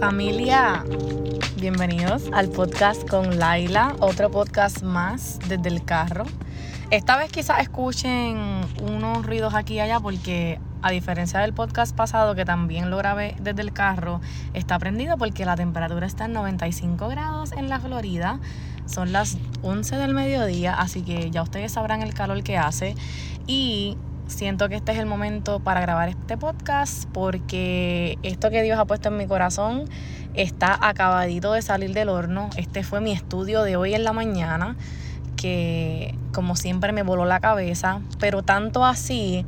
Familia, bienvenidos al podcast con Laila, otro podcast más desde el carro. Esta vez quizás escuchen unos ruidos aquí y allá porque a diferencia del podcast pasado que también lo grabé desde el carro, está prendido porque la temperatura está en 95 grados en la Florida. Son las 11 del mediodía, así que ya ustedes sabrán el calor que hace. Y siento que este es el momento para grabar este podcast porque esto que Dios ha puesto en mi corazón está acabadito de salir del horno. Este fue mi estudio de hoy en la mañana que como siempre me voló la cabeza, pero tanto así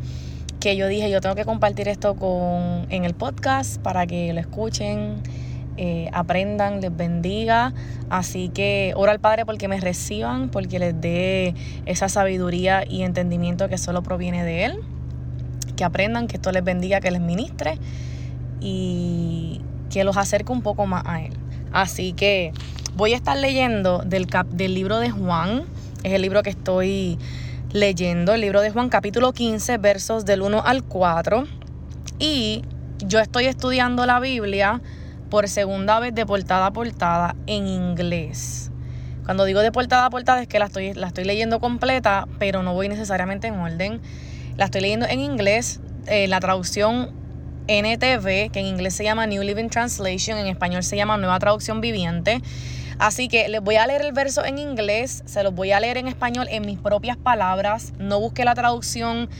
que yo dije, yo tengo que compartir esto con, en el podcast para que lo escuchen, eh, aprendan, les bendiga. Así que oro al Padre porque me reciban, porque les dé esa sabiduría y entendimiento que solo proviene de Él. Que aprendan, que esto les bendiga, que les ministre y que los acerque un poco más a Él. Así que voy a estar leyendo del, cap, del libro de Juan. Es el libro que estoy leyendo, el libro de Juan capítulo 15, versos del 1 al 4. Y yo estoy estudiando la Biblia por segunda vez de portada a portada en inglés. Cuando digo de portada a portada es que la estoy, la estoy leyendo completa, pero no voy necesariamente en orden. La estoy leyendo en inglés, eh, la traducción NTV, que en inglés se llama New Living Translation, en español se llama Nueva Traducción Viviente. Así que les voy a leer el verso en inglés, se los voy a leer en español en mis propias palabras. No busque la traducción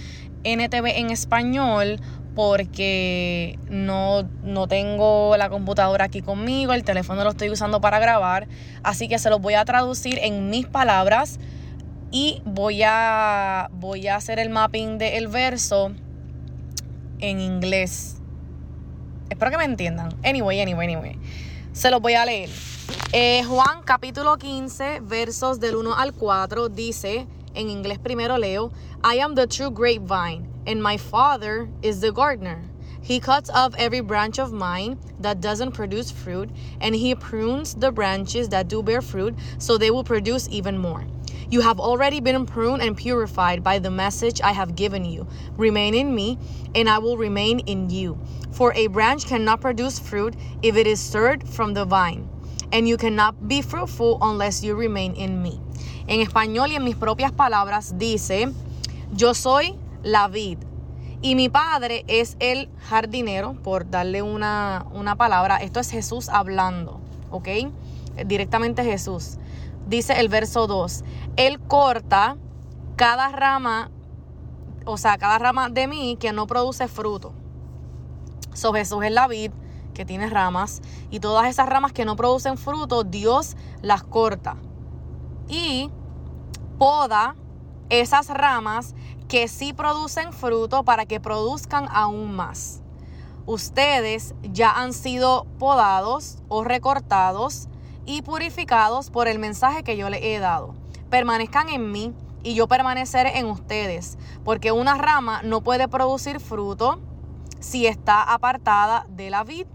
NTV en español porque no, no tengo la computadora aquí conmigo, el teléfono lo estoy usando para grabar, así que se los voy a traducir en mis palabras y voy a, voy a hacer el mapping del verso en inglés. Espero que me entiendan. Anyway, anyway, anyway. Se los voy a leer. Eh, Juan capítulo 15, versos del 1 al 4 dice, en inglés primero leo, I am the true grapevine and my Father is the gardener. He cuts off every branch of mine that doesn't produce fruit, and he prunes the branches that do bear fruit, so they will produce even more. You have already been pruned and purified by the message I have given you. Remain in me, and I will remain in you. For a branch cannot produce fruit if it is stirred from the vine, and you cannot be fruitful unless you remain in me. En español y en mis propias palabras dice, yo soy la vid. Y mi padre es el jardinero, por darle una, una palabra. Esto es Jesús hablando, ¿ok? Directamente Jesús. Dice el verso 2. Él corta cada rama, o sea, cada rama de mí que no produce fruto. So Jesús es la vid que tiene ramas. Y todas esas ramas que no producen fruto, Dios las corta. Y poda esas ramas que sí producen fruto para que produzcan aún más. Ustedes ya han sido podados o recortados y purificados por el mensaje que yo les he dado. Permanezcan en mí y yo permaneceré en ustedes, porque una rama no puede producir fruto si está apartada de la vid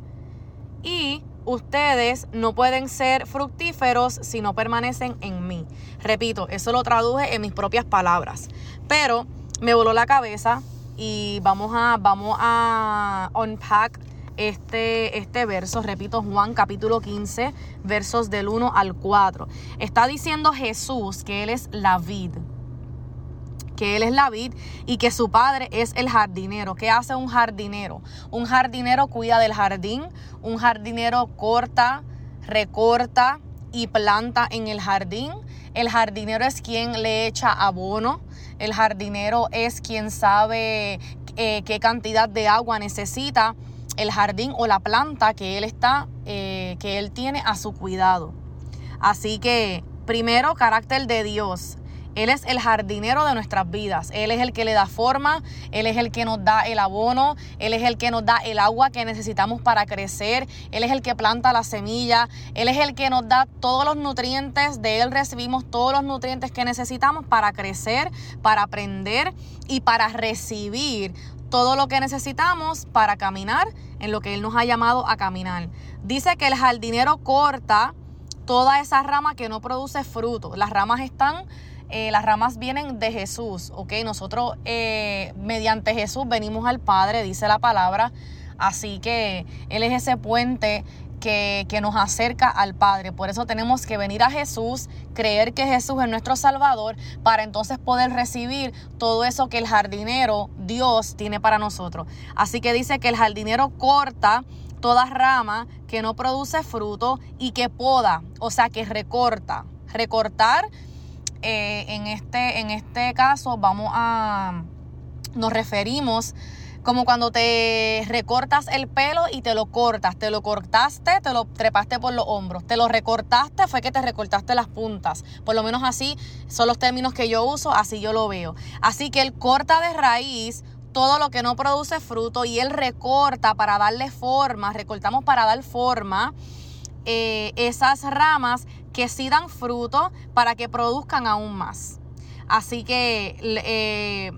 y ustedes no pueden ser fructíferos si no permanecen en mí. Repito, eso lo traduje en mis propias palabras, pero me voló la cabeza y vamos a, vamos a unpack este, este verso, repito, Juan capítulo 15, versos del 1 al 4. Está diciendo Jesús que Él es la vid, que Él es la vid y que su padre es el jardinero. ¿Qué hace un jardinero? Un jardinero cuida del jardín, un jardinero corta, recorta y planta en el jardín. El jardinero es quien le echa abono, el jardinero es quien sabe eh, qué cantidad de agua necesita el jardín o la planta que él está, eh, que él tiene a su cuidado. Así que, primero, carácter de Dios. Él es el jardinero de nuestras vidas. Él es el que le da forma, Él es el que nos da el abono, Él es el que nos da el agua que necesitamos para crecer, Él es el que planta la semilla, Él es el que nos da todos los nutrientes, de Él recibimos todos los nutrientes que necesitamos para crecer, para aprender y para recibir todo lo que necesitamos para caminar en lo que Él nos ha llamado a caminar. Dice que el jardinero corta toda esa rama que no produce fruto. Las ramas están eh, las ramas vienen de Jesús, ¿ok? Nosotros eh, mediante Jesús venimos al Padre, dice la palabra. Así que Él es ese puente que, que, nos acerca al Padre. Por eso tenemos que venir a Jesús, creer que Jesús es nuestro Salvador, para entonces poder recibir todo eso que el jardinero, Dios, tiene para nosotros. Así que dice que el jardinero corta toda rama que no produce fruto y que poda, o sea, que recorta. Recortar, eh, en, este, en este caso, vamos a, nos referimos como cuando te recortas el pelo y te lo cortas. Te lo cortaste, te lo trepaste por los hombros. Te lo recortaste, fue que te recortaste las puntas. Por lo menos así son los términos que yo uso, así yo lo veo. Así que el corta de raíz todo lo que no produce fruto y él recorta para darle forma, recortamos para dar forma eh, esas ramas que sí dan fruto para que produzcan aún más. Así que eh,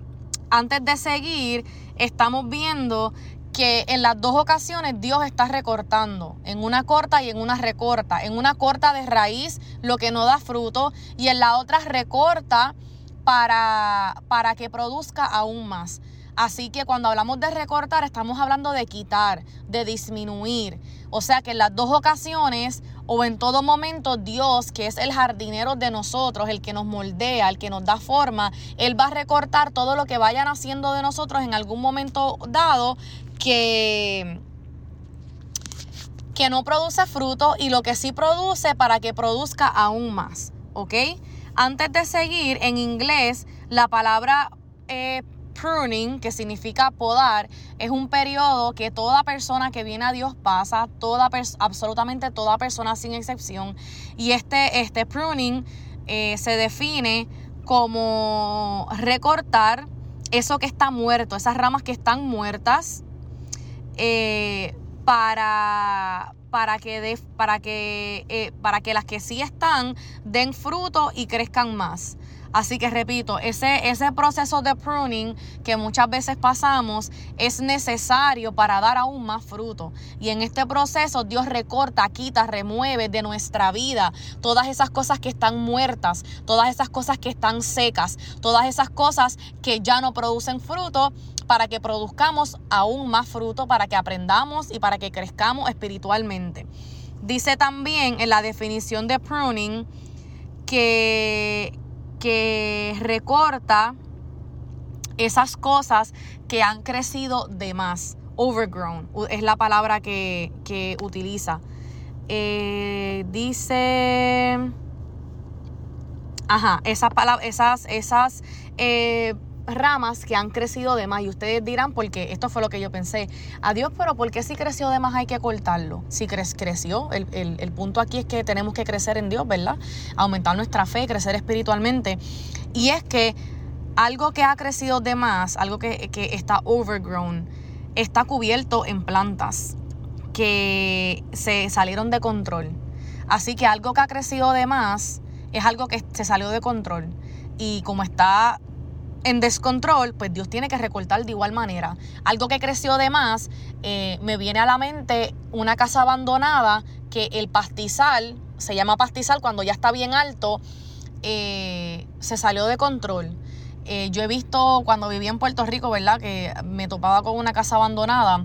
antes de seguir, estamos viendo que en las dos ocasiones Dios está recortando, en una corta y en una recorta. En una corta de raíz lo que no da fruto y en la otra recorta para, para que produzca aún más. Así que cuando hablamos de recortar estamos hablando de quitar, de disminuir. O sea que en las dos ocasiones o en todo momento Dios, que es el jardinero de nosotros, el que nos moldea, el que nos da forma, Él va a recortar todo lo que vayan haciendo de nosotros en algún momento dado que que no produce fruto y lo que sí produce para que produzca aún más, ¿ok? Antes de seguir, en inglés, la palabra eh, pruning, que significa podar, es un periodo que toda persona que viene a Dios pasa, toda absolutamente toda persona sin excepción. Y este, este pruning eh, se define como recortar eso que está muerto, esas ramas que están muertas, eh, para, para que, para, que, eh, para que las que sí están den fruto y crezcan más. Así que repito, ese, ese proceso de pruning que muchas veces pasamos es necesario para dar aún más fruto. Y en este proceso Dios recorta, quita, remueve de nuestra vida todas esas cosas que están muertas, todas esas cosas que están secas, todas esas cosas que ya no producen fruto para que produzcamos aún más fruto, para que aprendamos y para que crezcamos espiritualmente. Dice también en la definición de pruning que, que recorta esas cosas que han crecido de más. Overgrown es la palabra que, utiliza. Eh, dice. Ajá, esas palabras, esas, esas eh, ramas que han crecido de más. Y ustedes dirán, porque esto fue lo que yo pensé. Adiós, pero ¿por qué si creció de más hay que cortarlo? Si creció, el, el, punto aquí es que tenemos que crecer en Dios, ¿verdad? Aumentar nuestra fe, crecer espiritualmente. Y es que algo que ha crecido de más, algo que, que está overgrown, está cubierto en plantas que se salieron de control. Así que algo que ha crecido de más es algo que se salió de control. Y como está en descontrol, pues Dios tiene que recortar de igual manera. Algo que creció de más, eh, me viene a la mente una casa abandonada que el pastizal, se llama pastizal cuando ya está bien alto, eh, se salió de control. Eh, yo he visto cuando vivía en Puerto Rico, ¿verdad? Que me topaba con una casa abandonada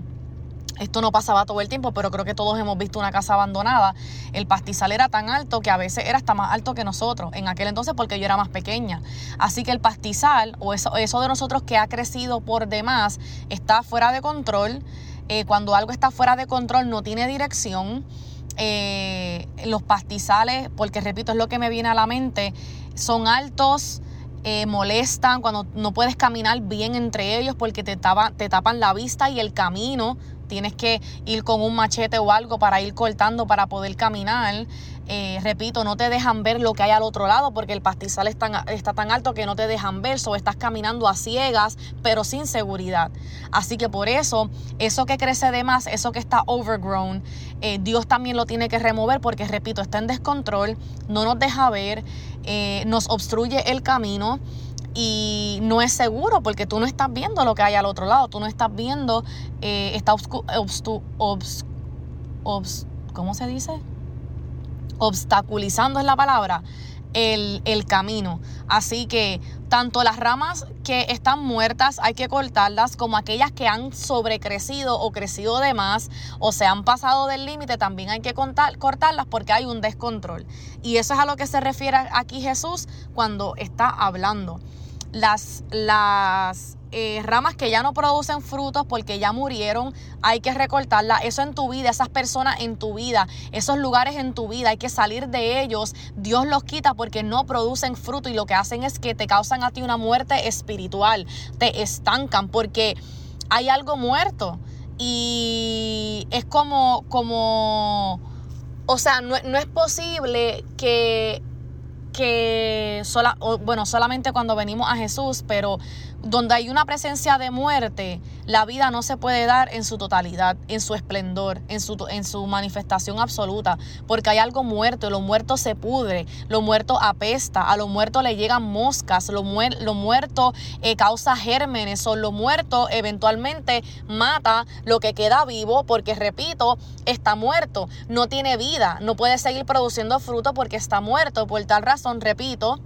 esto no pasaba todo el tiempo, pero creo que todos hemos visto una casa abandonada. El pastizal era tan alto que a veces era hasta más alto que nosotros, en aquel entonces porque yo era más pequeña. Así que el pastizal o eso, eso de nosotros que ha crecido por demás está fuera de control. Eh, cuando algo está fuera de control no tiene dirección. Eh, los pastizales, porque repito, es lo que me viene a la mente, son altos, eh, molestan, cuando no puedes caminar bien entre ellos porque te, te tapan la vista y el camino tienes que ir con un machete o algo para ir cortando para poder caminar. Eh, repito, no te dejan ver lo que hay al otro lado porque el pastizal está, tan alto que no te dejan ver, o estás caminando a ciegas, pero sin seguridad. Así que por eso, eso que crece de más, eso que está overgrown, eh, Dios también lo tiene que remover porque, repito, está en descontrol, no nos deja ver, eh, nos obstruye el camino y no es seguro porque tú no estás viendo lo que hay al otro lado, tú no estás viendo, eh, está ¿cómo se dice? Obstaculizando es la palabra. el, el camino. Así que tanto las ramas que están muertas hay que cortarlas como aquellas que han sobrecrecido o crecido de más o se han pasado del límite también hay que cortarlas porque hay un descontrol. Y eso es a lo que se refiere aquí Jesús cuando está hablando. Las, las eh, ramas que ya no producen frutos porque ya murieron, hay que recortarla. Eso en tu vida, esas personas en tu vida, esos lugares en tu vida, hay que salir de ellos. Dios los quita porque no producen fruto y lo que hacen es que te causan a ti una muerte espiritual, te estancan porque hay algo muerto y es como, como, o sea, no, no es posible que que sola, bueno, solamente cuando venimos a Jesús, pero donde hay una presencia de muerte, la vida no se puede dar en su totalidad, en su esplendor, en su, en su manifestación absoluta, porque hay algo muerto, lo muerto se pudre, lo muerto apesta, a lo muerto le llegan moscas, lo, lo muerto eh, causa gérmenes, o lo muerto eventualmente mata lo que queda vivo, porque repito, está muerto, no tiene vida, no puede seguir produciendo fruto porque está muerto, por tal razón, repito,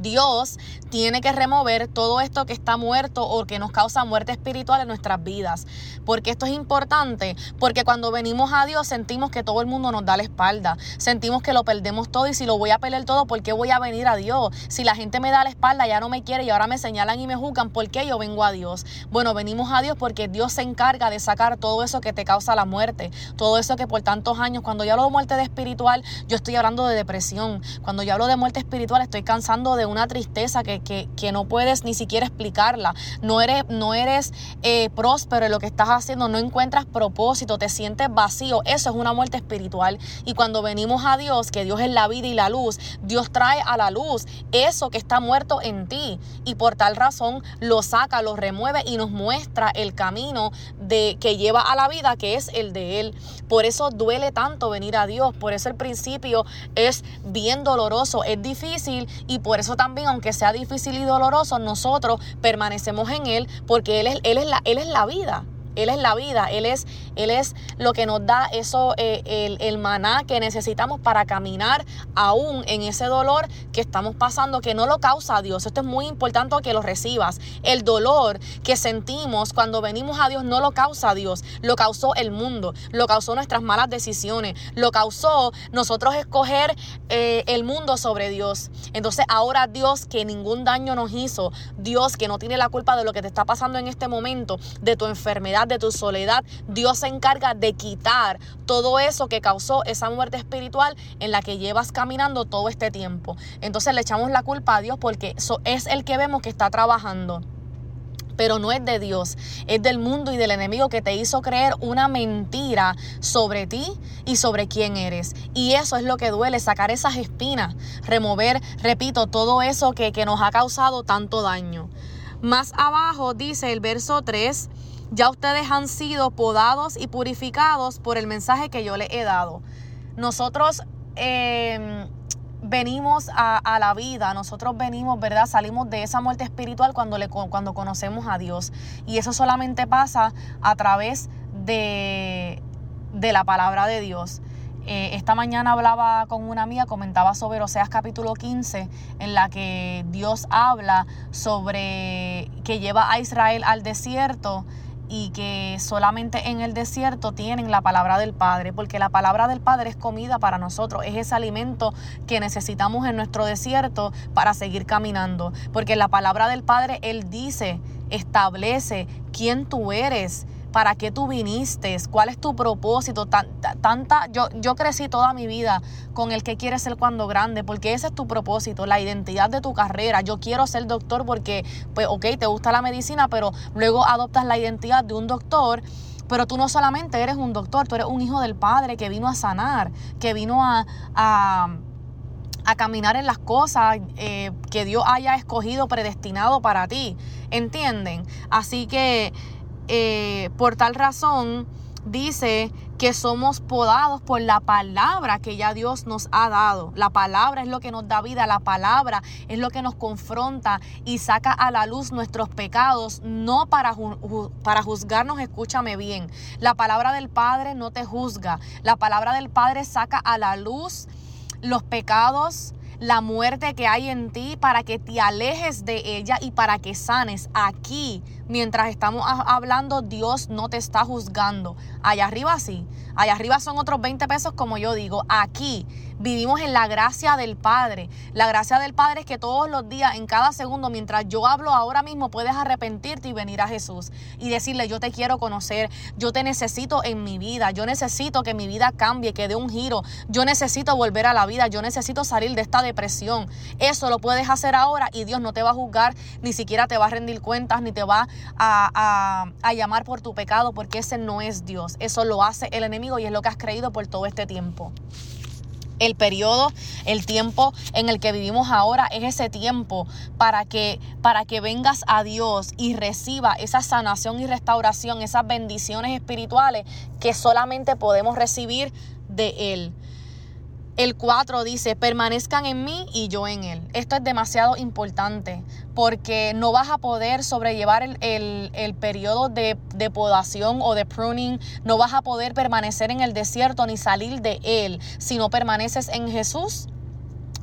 Dios tiene que remover todo esto que está muerto o que nos causa muerte espiritual en nuestras vidas. Porque esto es importante, porque cuando venimos a Dios sentimos que todo el mundo nos da la espalda, sentimos que lo perdemos todo y si lo voy a perder todo, ¿por qué voy a venir a Dios? Si la gente me da la espalda, ya no me quiere y ahora me señalan y me juzgan, ¿por qué yo vengo a Dios? Bueno, venimos a Dios porque Dios se encarga de sacar todo eso que te causa la muerte, todo eso que por tantos años, cuando yo hablo de muerte espiritual, yo estoy hablando de depresión, cuando yo hablo de muerte espiritual, estoy cansando de una tristeza que, que, no puedes ni siquiera explicarla. No eres, no eres eh, próspero en lo que estás haciendo, no encuentras propósito, te sientes vacío. Eso es una muerte espiritual. Y cuando venimos a Dios, que Dios es la vida y la luz, Dios trae a la luz eso que está muerto en ti. Y por tal razón lo saca, lo remueve y nos muestra el camino de, que lleva a la vida, que es el de Él. Por eso duele tanto venir a Dios. Por eso el principio es bien doloroso, es difícil y por eso también, aunque sea difícil y doloroso, nosotros permanecemos en Él porque Él es, él es, la, él es la vida. Él es la vida, Él es, Él es lo que nos da eso, eh, el, maná que necesitamos para caminar aún en ese dolor que estamos pasando, que no lo causa Dios. Esto es muy importante que lo recibas. El dolor que sentimos cuando venimos a Dios no lo causa Dios, lo causó el mundo, lo causó nuestras malas decisiones, lo causó nosotros escoger eh, el mundo sobre Dios. Entonces ahora Dios que ningún daño nos hizo, Dios que no tiene la culpa de lo que te está pasando en este momento, de tu enfermedad, de tu soledad, Dios se encarga de quitar todo eso que causó esa muerte espiritual en la que llevas caminando todo este tiempo. Entonces le echamos la culpa a Dios porque es el que vemos que está trabajando pero no es de Dios, es del mundo y del enemigo que te hizo creer una mentira sobre ti y sobre quién eres. Y eso es lo que duele, sacar esas espinas, remover, repito, todo eso que, que nos ha causado tanto daño. Más abajo dice el verso 3, ya ustedes han sido podados y purificados por el mensaje que yo les he dado. Nosotros em, venimos a, la vida, nosotros venimos, ¿verdad? Salimos de esa muerte espiritual cuando, le, cuando conocemos a Dios. Y eso solamente pasa a través de, de la palabra de Dios. Eh, esta mañana hablaba con una amiga, comentaba sobre Oseas capítulo 15, en la que Dios habla sobre que lleva a Israel al desierto y que solamente en el desierto tienen la palabra del Padre, porque la palabra del Padre es comida para nosotros, es ese alimento que necesitamos en nuestro desierto para seguir caminando, porque la palabra del Padre, Él dice, establece quién tú eres, para qué tú viniste, cuál es tu propósito. Tanta, yo, yo crecí toda mi vida con el que quieres ser cuando grande, porque ese es tu propósito, la identidad de tu carrera. Yo quiero ser doctor porque, pues, ok, te gusta la medicina, pero luego adoptas la identidad de un doctor. Pero tú no solamente eres un doctor, tú eres un hijo del Padre que vino a sanar, que vino a, a a caminar en las cosas eh, que Dios haya escogido, predestinado para ti. ¿Entienden? Así que eh, por tal razón dice que somos podados por la palabra que ya Dios nos ha dado. La palabra es lo que nos da vida, la palabra es lo que nos confronta y saca a la luz nuestros pecados, no para, para juzgarnos, escúchame bien. La palabra del Padre no te juzga, la palabra del Padre saca a la luz los pecados, la muerte que hay en ti para que te alejes de ella y para que sanes. Aquí, mientras estamos hablando, Dios no te está juzgando. Allá arriba sí. Allá arriba son otros 20 pesos como yo digo. Aquí vivimos en la gracia del Padre. La gracia del Padre es que todos los días, en cada segundo, mientras yo hablo ahora mismo, puedes arrepentirte y venir a Jesús y decirle, yo te quiero conocer, yo te necesito en mi vida, yo necesito que mi vida cambie, que dé un giro, yo necesito volver a la vida, yo necesito salir de esta depresión. Eso lo puedes hacer ahora y Dios no te va a juzgar, ni siquiera te va a rendir cuentas, ni te va a, a llamar por tu pecado, porque ese no es Dios. Eso lo hace el enemigo y es lo que has creído por todo este tiempo. El periodo, el tiempo en el que vivimos ahora es ese tiempo para que, para que vengas a Dios y reciba esa sanación y restauración, esas bendiciones espirituales que solamente podemos recibir de Él. El 4 dice, permanezcan en mí y yo en él. Esto es demasiado importante porque no vas a poder sobrellevar el, periodo de, de, podación o de pruning, no vas a poder permanecer en el desierto ni salir de él si no permaneces en Jesús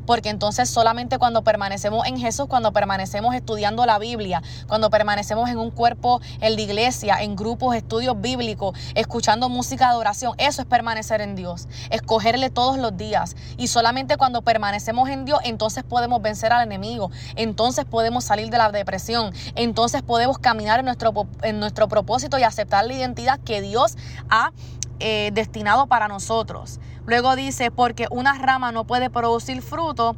porque entonces solamente cuando permanecemos en Jesús, cuando permanecemos estudiando la Biblia, cuando permanecemos en un cuerpo en la iglesia, en grupos, estudios bíblicos, escuchando música de oración, eso es permanecer en Dios, escogerle todos los días. Y solamente cuando permanecemos en Dios, entonces podemos vencer al enemigo, entonces podemos salir de la depresión, entonces podemos caminar en nuestro, en nuestro propósito y aceptar la identidad que Dios ha eh, destinado para nosotros. Luego dice, porque una rama no puede producir fruto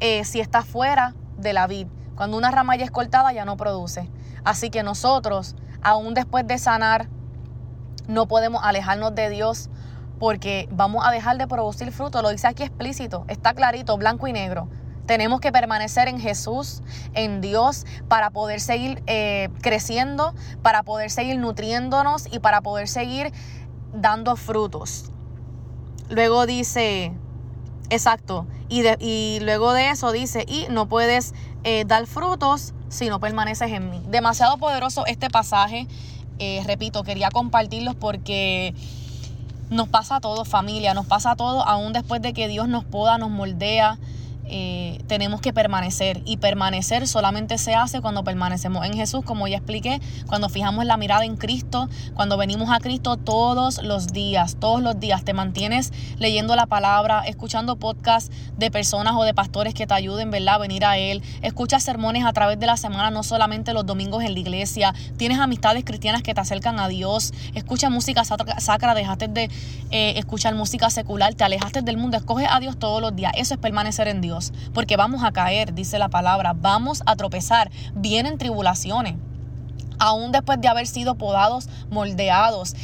eh, si está fuera de la vid. Cuando una rama ya es cortada ya no produce. Así que nosotros, aún después de sanar, no podemos alejarnos de Dios porque vamos a dejar de producir fruto. Lo dice aquí explícito, está clarito, blanco y negro. Tenemos que permanecer en Jesús, en Dios, para poder seguir eh, creciendo, para poder seguir nutriéndonos y para poder seguir dando frutos. Luego dice, exacto, y, y luego de eso dice, y no puedes eh, dar frutos si no permaneces en mí. Demasiado poderoso este pasaje. Eh, repito, quería compartirlos porque nos pasa a todos, familia, nos pasa a todos, aún después de que Dios nos poda, nos moldea, eh, tenemos que permanecer. Y permanecer solamente se hace cuando permanecemos en Jesús, como ya expliqué, cuando fijamos la mirada en Cristo, cuando venimos a Cristo todos los días, todos los días. Te mantienes leyendo la palabra, escuchando podcasts de personas o de pastores que te ayuden, ¿verdad? A venir a Él, escuchas sermones a través de la semana, no solamente los domingos en la iglesia, tienes amistades cristianas que te acercan a Dios, escuchas música sacra, dejaste de eh, escuchar música secular, te alejaste del mundo, escoges a Dios todos los días, eso es permanecer en Dios porque vamos a caer, dice la palabra, vamos a tropezar, vienen tribulaciones. Aún después de haber sido podados, moldeados,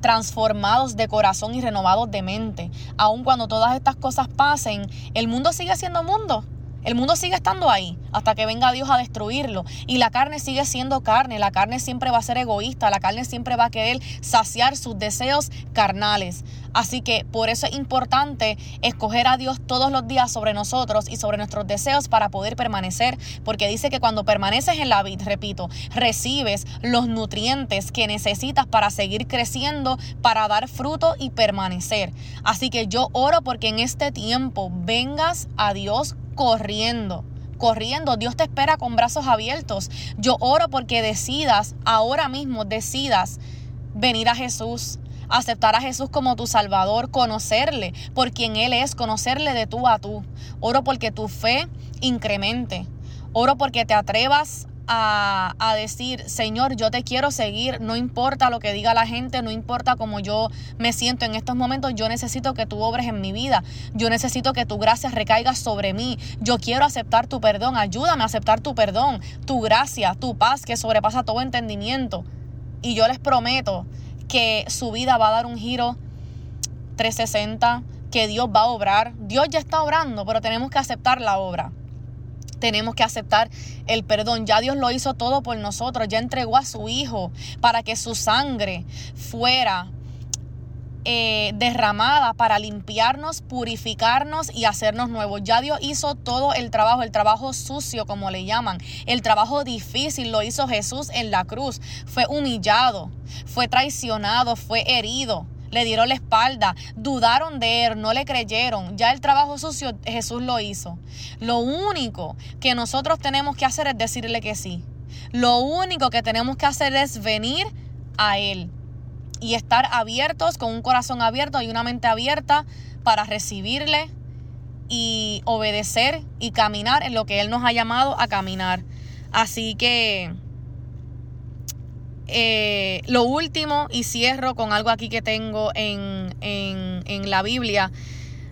transformados de corazón y renovados de mente. Aun cuando todas estas cosas pasen, el mundo sigue siendo mundo. El mundo sigue estando ahí hasta que venga Dios a destruirlo. Y la carne sigue siendo carne. La carne siempre va a ser egoísta. La carne siempre va a querer saciar sus deseos carnales. Así que por eso es importante escoger a Dios todos los días sobre nosotros y sobre nuestros deseos para poder permanecer. Porque dice que cuando permaneces en la vida, repito, recibes los nutrientes que necesitas para seguir creciendo, para dar fruto y permanecer. Así que yo oro porque en este tiempo vengas a Dios corriendo corriendo. Dios te espera con brazos abiertos. Yo oro porque decidas, ahora mismo decidas venir a Jesús, aceptar a Jesús como tu Salvador, conocerle por quien Él es, conocerle de tú a tú. Oro porque tu fe incremente. Oro porque te atrevas a, decir, Señor, yo te quiero seguir, no importa lo que diga la gente, no importa cómo yo me siento en estos momentos, yo necesito que tú obres en mi vida, yo necesito que tu gracia recaiga sobre mí, yo quiero aceptar tu perdón, ayúdame a aceptar tu perdón, tu gracia, tu paz que sobrepasa todo entendimiento. Y yo les prometo que su vida va a dar un giro 360, que Dios va a obrar. Dios ya está obrando, pero tenemos que aceptar la obra tenemos que aceptar el perdón. Ya Dios lo hizo todo por nosotros, ya entregó a su Hijo para que su sangre fuera eh, derramada para limpiarnos, purificarnos y hacernos nuevos. Ya Dios hizo todo el trabajo, el trabajo sucio como le llaman, el trabajo difícil lo hizo Jesús en la cruz. Fue humillado, fue traicionado, fue herido le dieron la espalda, dudaron de él, no le creyeron. Ya el trabajo sucio Jesús lo hizo. Lo único que nosotros tenemos que hacer es decirle que sí. Lo único que tenemos que hacer es venir a Él y estar abiertos, con un corazón abierto y una mente abierta para recibirle y obedecer y caminar en lo que Él nos ha llamado a caminar. Así que eh, lo último, y cierro con algo aquí que tengo en, en, la Biblia,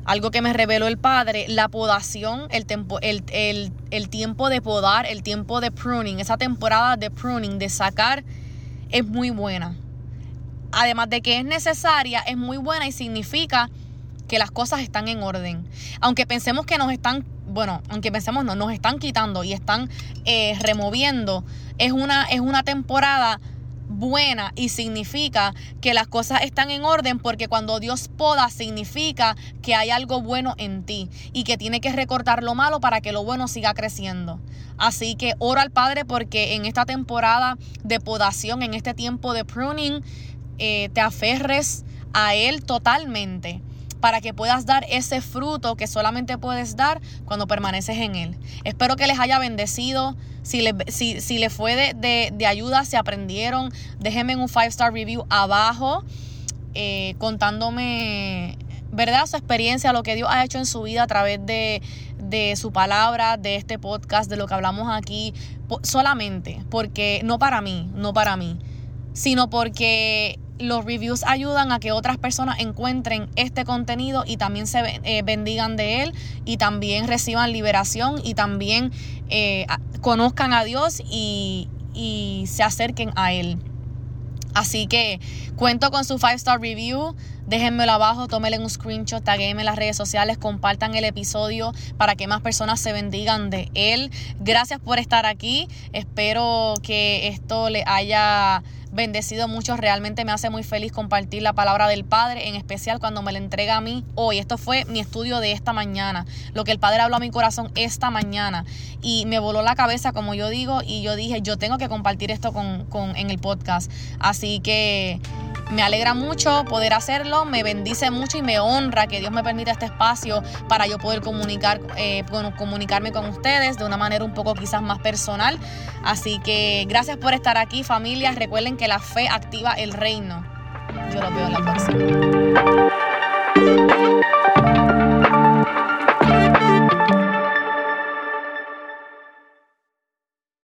algo que me reveló el Padre, la podación, el, tiempo, el, el, tiempo de podar, el tiempo de pruning, esa temporada de pruning, de sacar, es muy buena. Además de que es necesaria, es muy buena y significa que las cosas están en orden. Aunque pensemos que nos están, bueno, aunque pensemos no, nos están quitando y están eh, removiendo, es una, es una temporada buena y significa que las cosas están en orden porque cuando Dios poda significa que hay algo bueno en ti y que tiene que recortar lo malo para que lo bueno siga creciendo. Así que oro al Padre porque en esta temporada de podación, en este tiempo de pruning, eh, te aferres a Él totalmente para que puedas dar ese fruto que solamente puedes dar cuando permaneces en Él. Espero que les haya bendecido. Si les si, le fue de, ayuda, si aprendieron, déjenme un 5-star review abajo eh, contándome, ¿verdad? Su experiencia, lo que Dios ha hecho en su vida a través de, de su palabra, de este podcast, de lo que hablamos aquí, solamente, porque no para mí, no para mí, sino porque los reviews ayudan a que otras personas encuentren este contenido y también se eh, bendigan de él y también reciban liberación y también eh, conozcan a Dios y, se acerquen a él. Así que cuento con su 5 star review. Déjenmelo abajo, tómenle un screenshot, taguenme en las redes sociales, compartan el episodio para que más personas se bendigan de él. Gracias por estar aquí. Espero que esto le haya bendecido mucho. Realmente me hace muy feliz compartir la palabra del Padre, en especial cuando me la entrega a mí hoy. Esto fue mi estudio de esta mañana, lo que el Padre habló a mi corazón esta mañana. Y me voló la cabeza, como yo digo, y yo dije, yo tengo que compartir esto con, con en el podcast. Así que me alegra mucho poder hacerlo, me bendice mucho y me honra que Dios me permita este espacio para yo poder comunicar, eh, comunicarme con ustedes de una manera un poco quizás más personal. Así que gracias por estar aquí familia. Recuerden que la fe activa el reino. Yo los veo en la próxima.